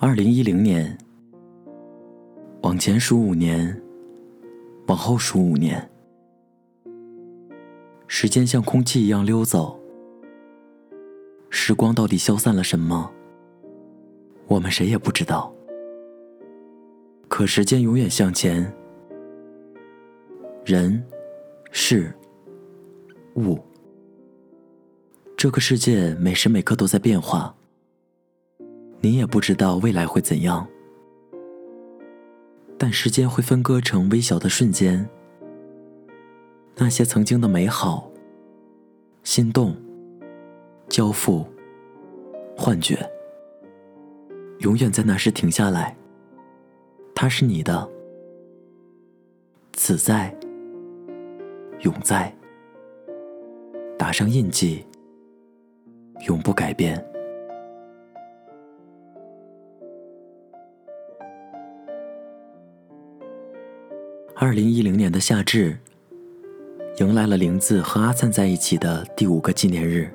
二零一零年，往前数五年，往后数五年，时间像空气一样溜走。时光到底消散了什么？我们谁也不知道。可时间永远向前，人、事、物，这个世界每时每刻都在变化。你也不知道未来会怎样，但时间会分割成微小的瞬间，那些曾经的美好、心动、交付、幻觉，永远在那时停下来。它是你的，此在，永在，打上印记，永不改变。二零一零年的夏至，迎来了玲子和阿灿在一起的第五个纪念日。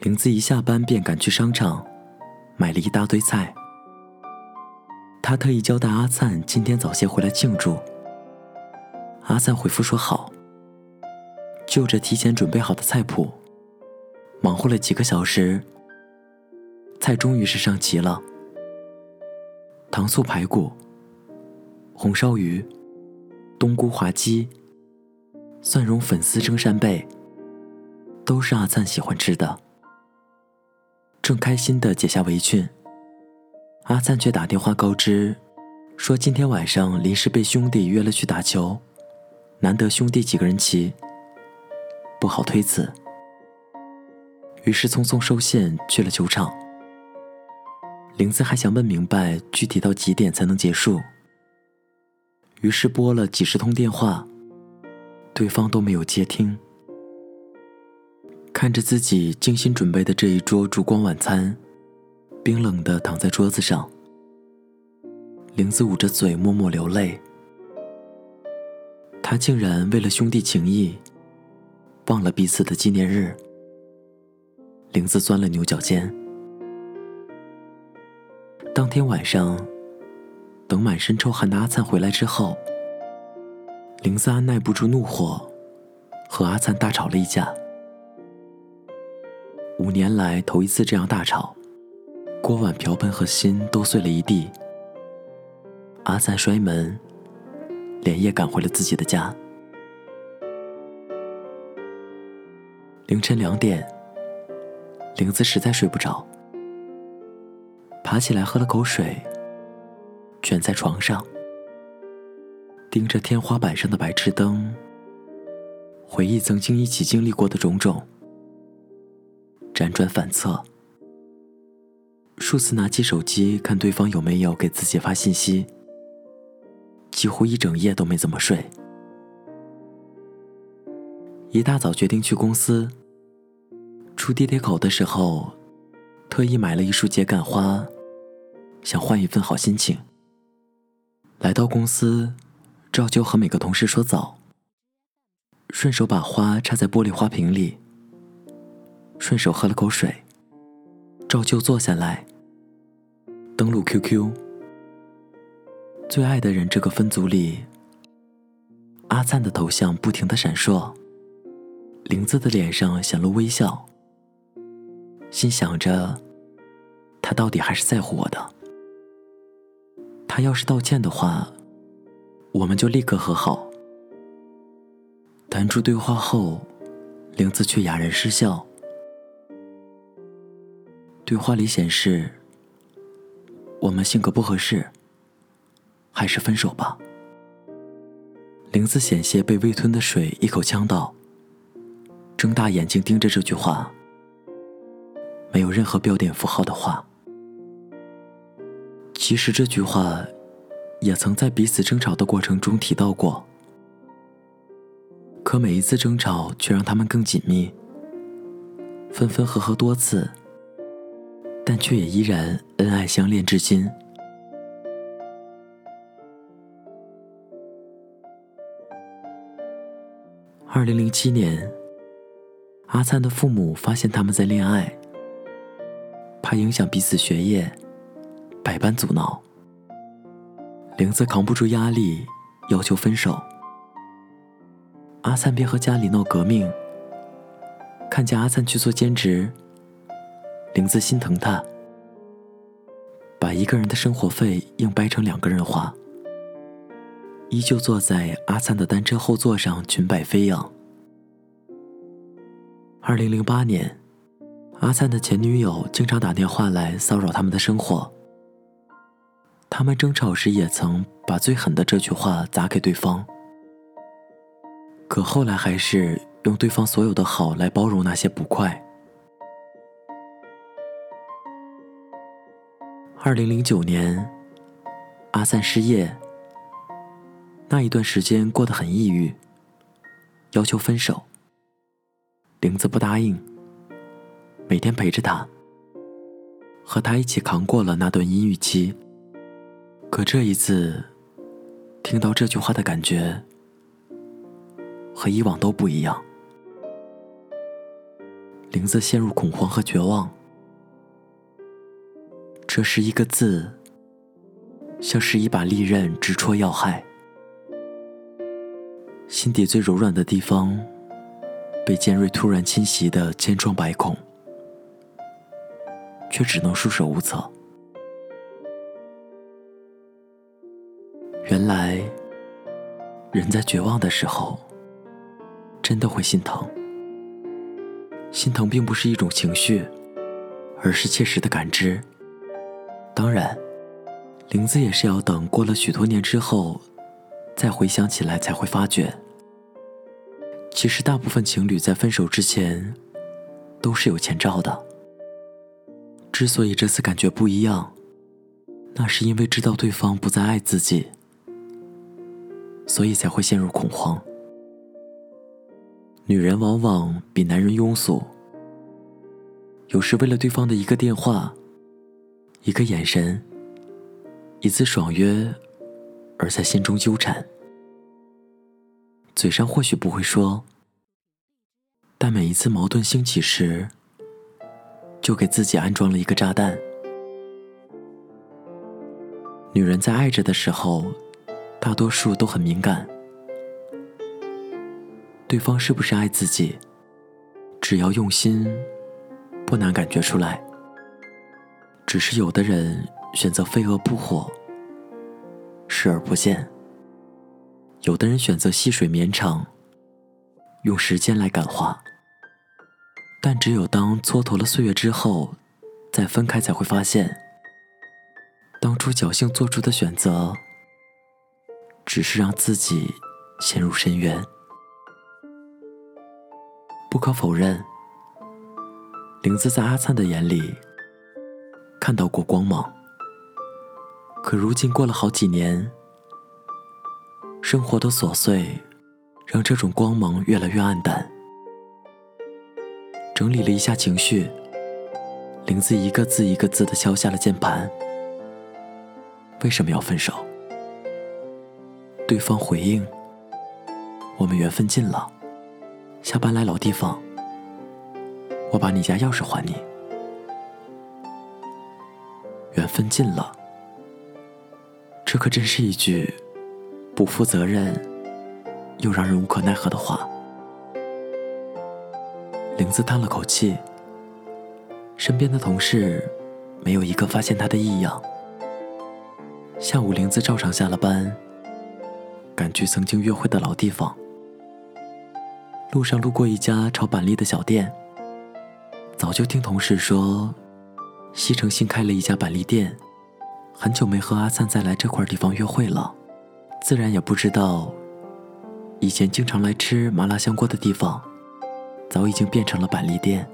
玲子一下班便赶去商场，买了一大堆菜。她特意交代阿灿今天早些回来庆祝。阿灿回复说好。就着提前准备好的菜谱，忙活了几个小时，菜终于是上齐了：糖醋排骨、红烧鱼。冬菇滑鸡、蒜蓉粉丝蒸扇贝，都是阿灿喜欢吃的。正开心的解下围裙，阿灿却打电话告知，说今天晚上临时被兄弟约了去打球，难得兄弟几个人齐，不好推辞。于是匆匆收线去了球场。玲子还想问明白具体到几点才能结束。于是拨了几十通电话，对方都没有接听。看着自己精心准备的这一桌烛光晚餐，冰冷的躺在桌子上，玲子捂着嘴默默流泪。他竟然为了兄弟情谊，忘了彼此的纪念日。玲子钻了牛角尖。当天晚上。等满身臭汗的阿灿回来之后，林子安耐不住怒火，和阿灿大吵了一架。五年来头一次这样大吵，锅碗瓢盆和心都碎了一地。阿灿摔门，连夜赶回了自己的家。凌晨两点，玲子实在睡不着，爬起来喝了口水。卷在床上，盯着天花板上的白炽灯，回忆曾经一起经历过的种种，辗转反侧，数次拿起手机看对方有没有给自己发信息，几乎一整夜都没怎么睡。一大早决定去公司，出地铁口的时候，特意买了一束秸秆花，想换一份好心情。来到公司，照旧和每个同事说早。顺手把花插在玻璃花瓶里。顺手喝了口水，照旧坐下来。登录 QQ。最爱的人这个分组里，阿灿的头像不停的闪烁，玲子的脸上显露微笑。心想着，他到底还是在乎我的。他要是道歉的话，我们就立刻和好。弹出对话后，玲子却哑然失笑。对话里显示，我们性格不合适，还是分手吧。玲子险些被未吞的水一口呛到，睁大眼睛盯着这句话，没有任何标点符号的话。其实这句话，也曾在彼此争吵的过程中提到过，可每一次争吵却让他们更紧密，分分合合多次，但却也依然恩爱相恋至今。二零零七年，阿灿的父母发现他们在恋爱，怕影响彼此学业。百般阻挠。玲子扛不住压力，要求分手。阿灿便和家里闹革命。看见阿灿去做兼职，玲子心疼他，把一个人的生活费硬掰成两个人花，依旧坐在阿灿的单车后座上裙摆飞扬。二零零八年，阿灿的前女友经常打电话来骚扰他们的生活，他们争吵时也曾把最狠的这句话砸给对方，可后来还是。用对方所有的好来包容那些不快。二零零九年，阿赞失业，那一段时间过得很抑郁，要求分手。玲子不答应，每天陪着他，和他一起扛过了那段阴郁期。可这一次，听到这句话的感觉和以往都不一样。玲子陷入恐慌和绝望。这是一个字，像是一把利刃，直戳要害。心底最柔软的地方，被尖锐突然侵袭的千疮百孔，却只能束手无策。原来，人在绝望的时候，真的会心疼。心疼并不是一种情绪，而是切实的感知。当然，玲子也是要等过了许多年之后，再回想起来才会发觉，其实大部分情侣在分手之前，都是有前兆的。之所以这次感觉不一样，那是因为知道对方不再爱自己，所以才会陷入恐慌。女人往往比男人庸俗，有时为了对方的一个电话、一个眼神、一次爽约，而在心中纠缠。嘴上或许不会说，但每一次矛盾兴起时，就给自己安装了一个炸弹。女人在爱着的时候，大多数都很敏感。对方是不是爱自己？只要用心，不难感觉出来。只是有的人选择飞蛾扑火，视而不见；有的人选择细水绵长，用时间来感化。但只有当蹉跎了岁月之后，再分开，才会发现，当初侥幸做出的选择，只是让自己陷入深渊。不可否认，玲子在阿灿的眼里看到过光芒。可如今过了好几年，生活的琐碎让这种光芒越来越暗淡。整理了一下情绪，玲子一个字一个字的敲下了键盘。为什么要分手？对方回应：“我们缘分尽了。”下班来老地方，我把你家钥匙还你。缘分尽了，这可真是一句不负责任又让人无可奈何的话。玲子叹了口气，身边的同事没有一个发现她的异样。下午，玲子照常下了班，赶去曾经约会的老地方。路上路过一家炒板栗的小店，早就听同事说，西城新开了一家板栗店，很久没和阿灿再来这块地方约会了，自然也不知道，以前经常来吃麻辣香锅的地方，早已经变成了板栗店。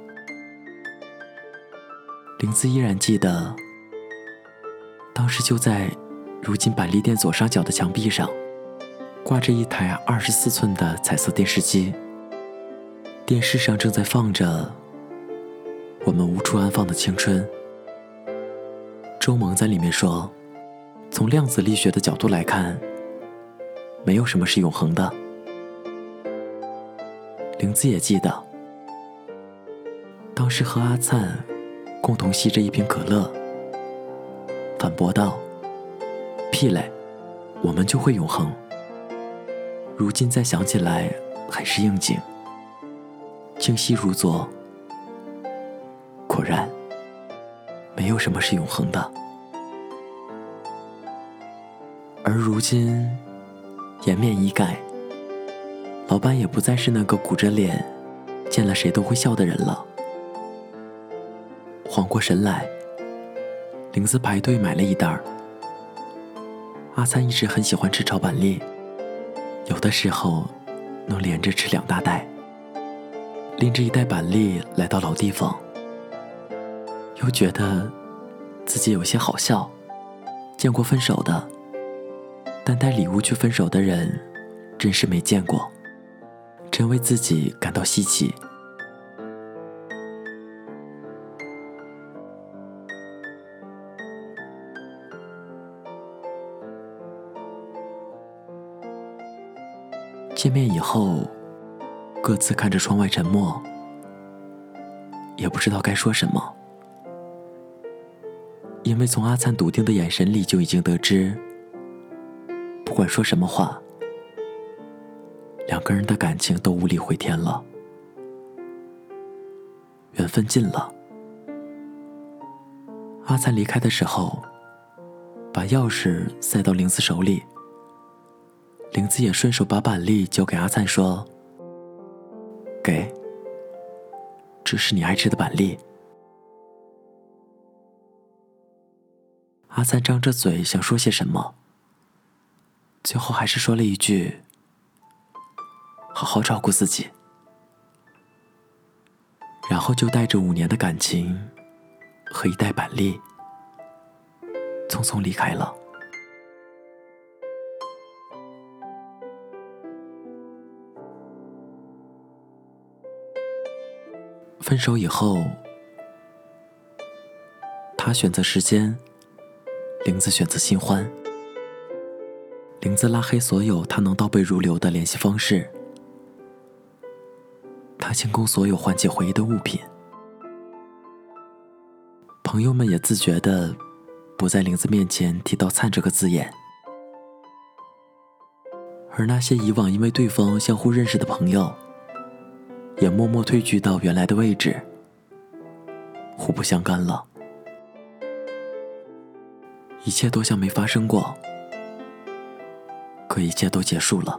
林子依然记得，当时就在如今板栗店左上角的墙壁上，挂着一台二十四寸的彩色电视机。电视上正在放着我们无处安放的青春。周萌在里面说：“从量子力学的角度来看，没有什么是永恒的。”玲子也记得，当时和阿灿共同吸着一瓶可乐，反驳道：“屁嘞，我们就会永恒。”如今再想起来，很是应景，清晰如昨。果然，没有什么是永恒的。而如今，颜面已改，老板也不再是那个鼓着脸，见了谁都会笑的人了。缓过神来，林子排队买了一袋儿。阿三一直很喜欢吃炒板栗，有的时候能连着吃两大袋。拎着一袋板栗来到老地方，又觉得自己有些好笑。见过分手的。但带礼物去分手的人，真是没见过，真为自己感到稀奇。见面以后，各自看着窗外沉默，也不知道该说什么，因为从阿灿笃定的眼神里就已经得知。不管说什么话，两个人的感情都无力回天了，缘分尽了。阿灿离开的时候，把钥匙塞到玲子手里，玲子也顺手把板栗交给阿灿，说：“给，这是你爱吃的板栗。”阿灿张着嘴想说些什么。最后还是说了一句：“好好照顾自己。”然后就带着五年的感情和一袋板栗，匆匆离开了。分手以后，他选择时间，玲子选择新欢。玲子拉黑所有他能倒背如流的联系方式，他清空所有唤起回忆的物品，朋友们也自觉的不在玲子面前提到“灿”这个字眼，而那些以往因为对方相互认识的朋友，也默默退居到原来的位置，互不相干了，一切都像没发生过。可一切都结束了，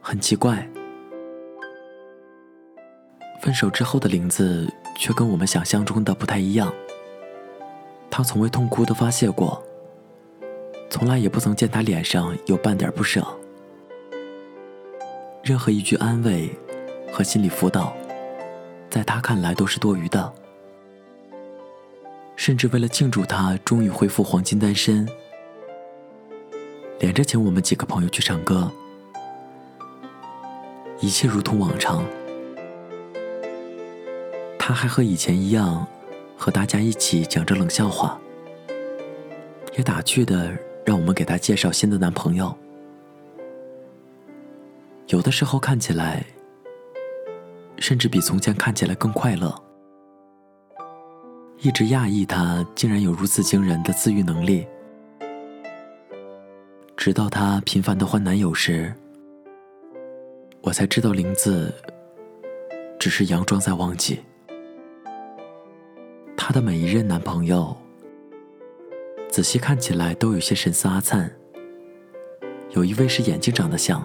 很奇怪。分手之后的林子却跟我们想象中的不太一样。他从未痛哭的发泄过，从来也不曾见他脸上有半点不舍。任何一句安慰和心理辅导，在他看来都是多余的。甚至为了庆祝他终于恢复黄金单身。连着请我们几个朋友去唱歌，一切如同往常。他还和以前一样，和大家一起讲着冷笑话，也打趣的让我们给他介绍新的男朋友。有的时候看起来，甚至比从前看起来更快乐。一直讶异他竟然有如此惊人的自愈能力。直到她频繁的换男友时，我才知道林子只是佯装在忘记。她的每一任男朋友，仔细看起来都有些神似阿灿。有一位是眼睛长得像，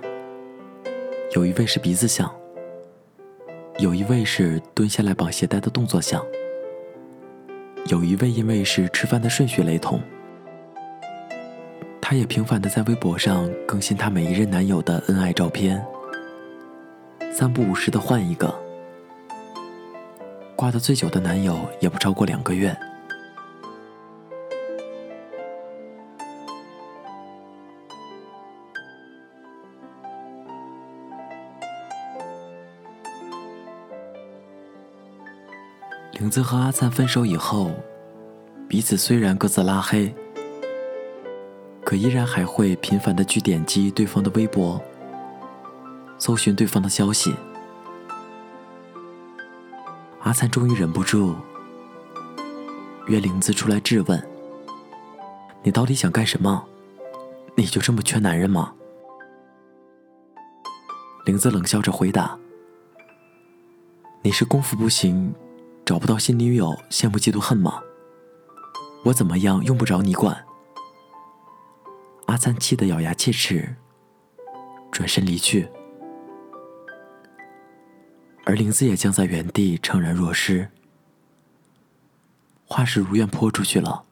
有一位是鼻子像，有一位是蹲下来绑鞋带的动作像，有一位因为是吃饭的顺序雷同。她也频繁的在微博上更新她每一任男友的恩爱照片，三不五时的换一个，挂的最久的男友也不超过两个月。玲子和阿灿分手以后，彼此虽然各自拉黑。可依然还会频繁的去点击对方的微博，搜寻对方的消息。阿灿终于忍不住，约玲子出来质问：“你到底想干什么？你就这么缺男人吗？”玲子冷笑着回答：“你是功夫不行，找不到新女友，羡慕嫉妒恨吗？我怎么样用不着你管。”阿灿气得咬牙切齿，转身离去，而林子也僵在原地，怅然若失。话是如愿泼出去了，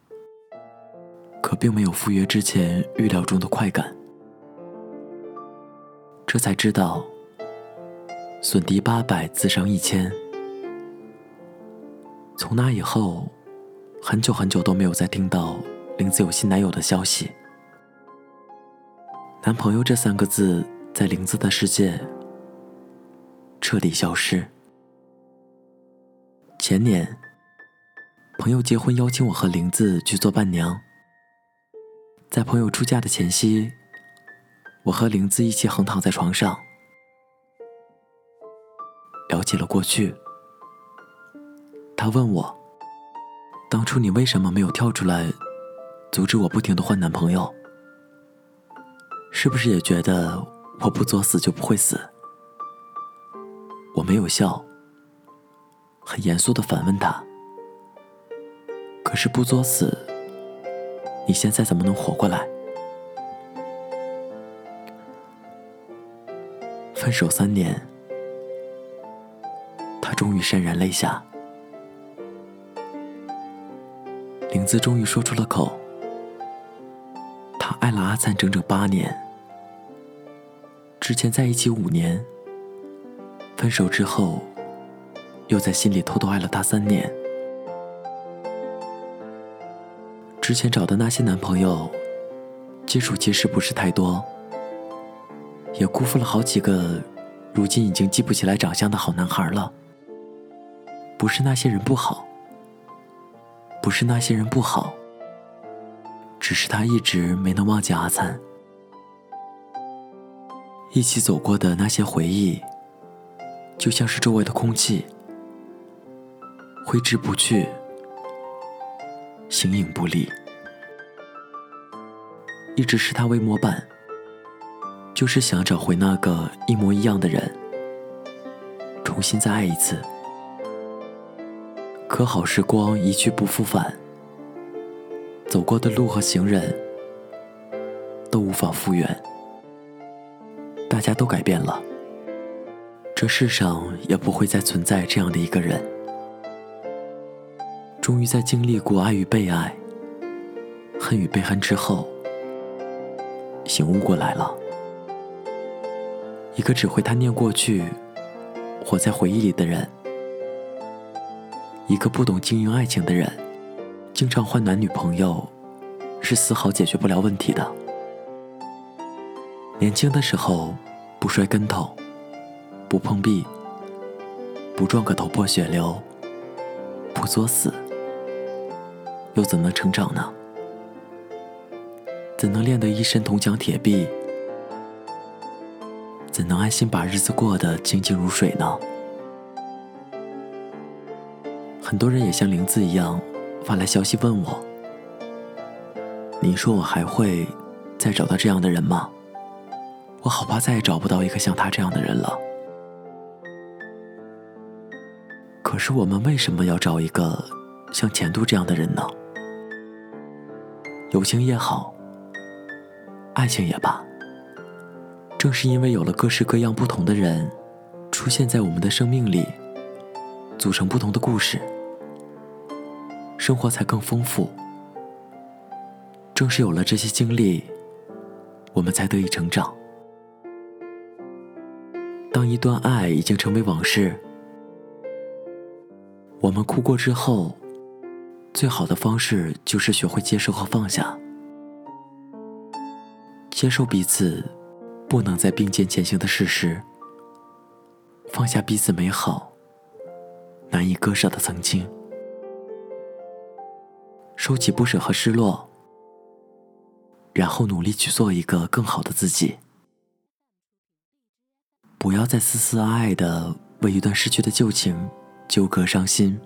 可并没有赴约之前预料中的快感。这才知道，损敌八百，自伤一千。从那以后，很久很久都没有再听到玲子有新男友的消息。男朋友这三个字，在玲子的世界彻底消失。前年，朋友结婚邀请我和玲子去做伴娘。在朋友出嫁的前夕，我和玲子一起横躺在床上，聊起了过去。他问我：“当初你为什么没有跳出来，阻止我不停的换男朋友？”是不是也觉得我不作死就不会死？我没有笑，很严肃的反问他：“可是不作死，你现在怎么能活过来？”分手三年，他终于潸然泪下，子终于说出了口：“他爱了阿灿整整八年。”之前在一起五年，分手之后，又在心里偷偷爱了他三年。之前找的那些男朋友，接触其实不是太多，也辜负了好几个，如今已经记不起来长相的好男孩了。不是那些人不好，不是那些人不好，只是他一直没能忘记阿灿。一起走过的那些回忆，就像是周围的空气，挥之不去，形影不离。一直视他为模板，就是想找回那个一模一样的人，重新再爱一次。可好时光一去不复返，走过的路和行人，都无法复原。大家都改变了，这世上也不会再存在这样的一个人。终于在经历过爱与被爱、恨与被恨之后，醒悟过来了。一个只会贪念过去、活在回忆里的人，一个不懂经营爱情的人，经常换男女朋友，是丝毫解决不了问题的。年轻的时候，不摔跟头，不碰壁，不撞个头破血流，不作死，又怎能成长呢？怎能练得一身铜墙铁壁？怎能安心把日子过得清静如水呢？很多人也像玲子一样发来消息问我：“你说我还会再找到这样的人吗？”我好怕再也找不到一个像他这样的人了。可是我们为什么要找一个像钱都这样的人呢？友情也好，爱情也罢，正是因为有了各式各样不同的人出现在我们的生命里，组成不同的故事，生活才更丰富。正是有了这些经历，我们才得以成长。当一段爱已经成为往事，我们哭过之后，最好的方式就是学会接受和放下，接受彼此不能再并肩前行的事实，放下彼此美好难以割舍的曾经，收起不舍和失落，然后努力去做一个更好的自己。不要再丝丝爱爱的为一段失去的旧情纠葛伤心，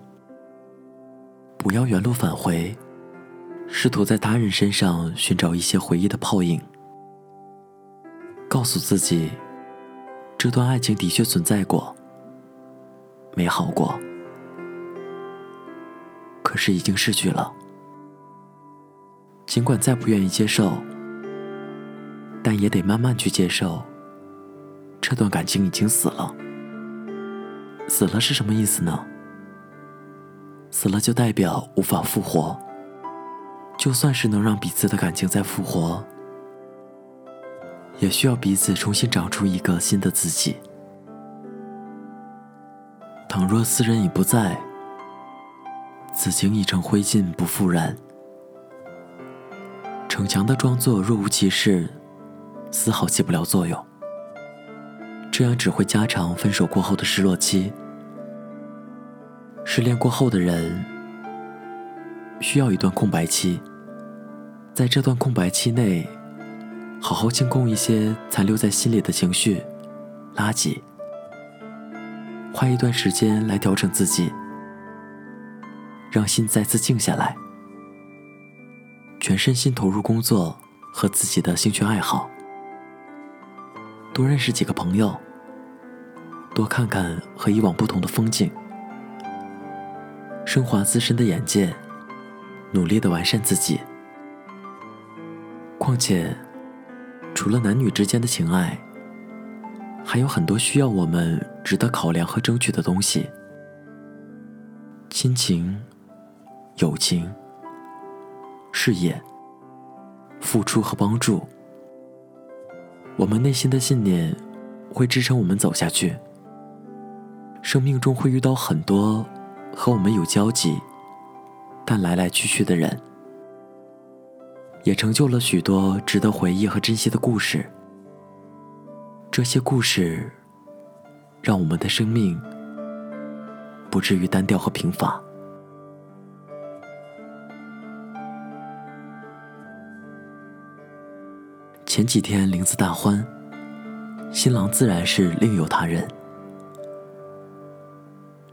不要原路返回，试图在他人身上寻找一些回忆的泡影。告诉自己，这段爱情的确存在过，美好过，可是已经逝去了。尽管再不愿意接受，但也得慢慢去接受。这段感情已经死了。死了是什么意思呢？死了就代表无法复活。就算是能让彼此的感情再复活，也需要彼此重新长出一个新的自己。倘若斯人已不在，此情已成灰烬，不复燃。逞强的装作若无其事，丝毫起不了作用。这样只会加长分手过后的失落期。失恋过后的人需要一段空白期，在这段空白期内，好好清空一些残留在心里的情绪、垃圾，花一段时间来调整自己，让心再次静下来。全身心投入工作和自己的兴趣爱好，多认识几个朋友，多看看和以往不同的风景，升华自身的眼界，努力的完善自己。况且，除了男女之间的情爱，还有很多需要我们值得考量和争取的东西：亲情、友情。事业、付出和帮助，我们内心的信念会支撑我们走下去。生命中会遇到很多和我们有交集，但来来去去的人，也成就了许多值得回忆和珍惜的故事。这些故事，让我们的生命不至于单调和贫乏。前几天林子大婚，新郎自然是另有他人。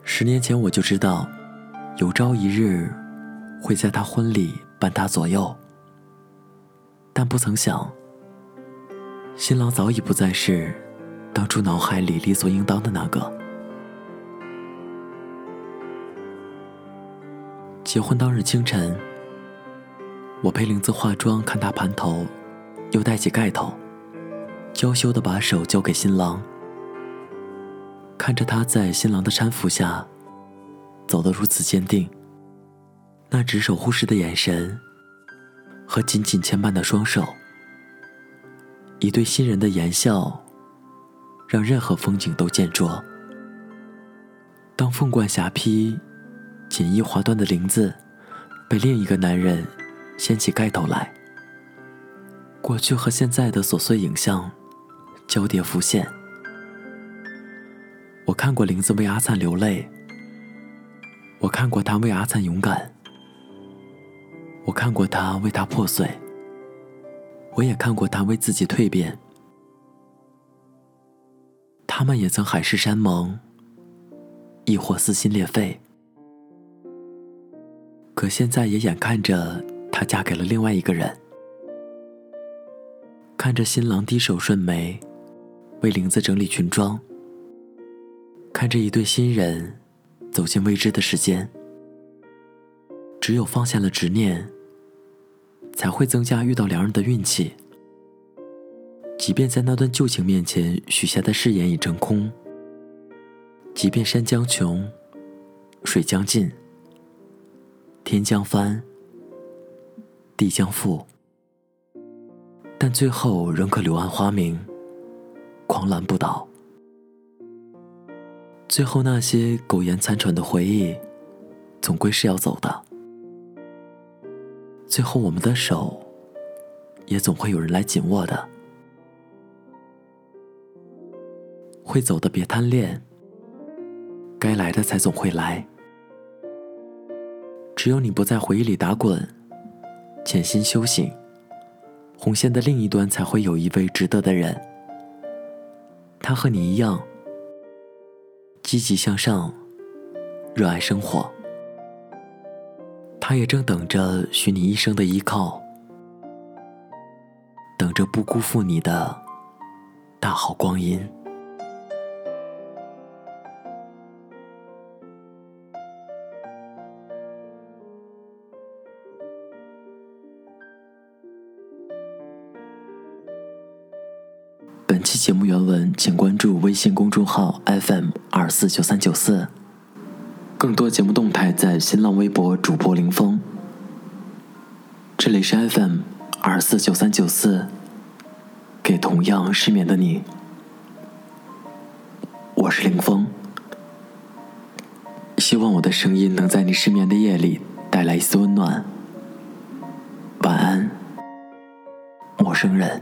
十年前我就知道，有朝一日会在他婚礼伴他左右，但不曾想，新郎早已不再是当初脑海里理所应当的那个。结婚当日清晨，我陪林子化妆，看他盘头。又戴起盖头，娇羞的把手交给新郎，看着他在新郎的搀扶下走得如此坚定，那执手护时的眼神和紧紧牵绊的双手，一对新人的言笑，让任何风景都见拙。当凤冠霞帔、锦衣华缎的林子被另一个男人掀起盖头来。过去和现在的琐碎影像交叠浮现。我看过林子为阿灿流泪，我看过他为阿灿勇敢，我看过他为他破碎，我也看过他为自己蜕变。他们也曾海誓山盟，亦或撕心裂肺，可现在也眼看着她嫁给了另外一个人。看着新郎低手顺眉，为林子整理裙装。看着一对新人走进未知的时间。只有放下了执念，才会增加遇到良人的运气。即便在那段旧情面前许下的誓言已成空，即便山将穷，水将尽，天将翻，地将覆。但最后仍可柳暗花明，狂澜不倒。最后那些苟延残喘的回忆，总归是要走的。最后我们的手，也总会有人来紧握的。会走的别贪恋，该来的才总会来。只有你不在回忆里打滚，潜心修行。红线的另一端才会有一位值得的人，他和你一样积极向上，热爱生活。他也正等着许你一生的依靠，等着不辜负你的大好光阴。请关注微信公众号 FM 二四九三九四。更多节目动态在新浪微博主播林峰。这里是 FM 二四九三九四，给同样失眠的你，我是林峰。希望我的声音能在你失眠的夜里带来一丝温暖。晚安，陌生人。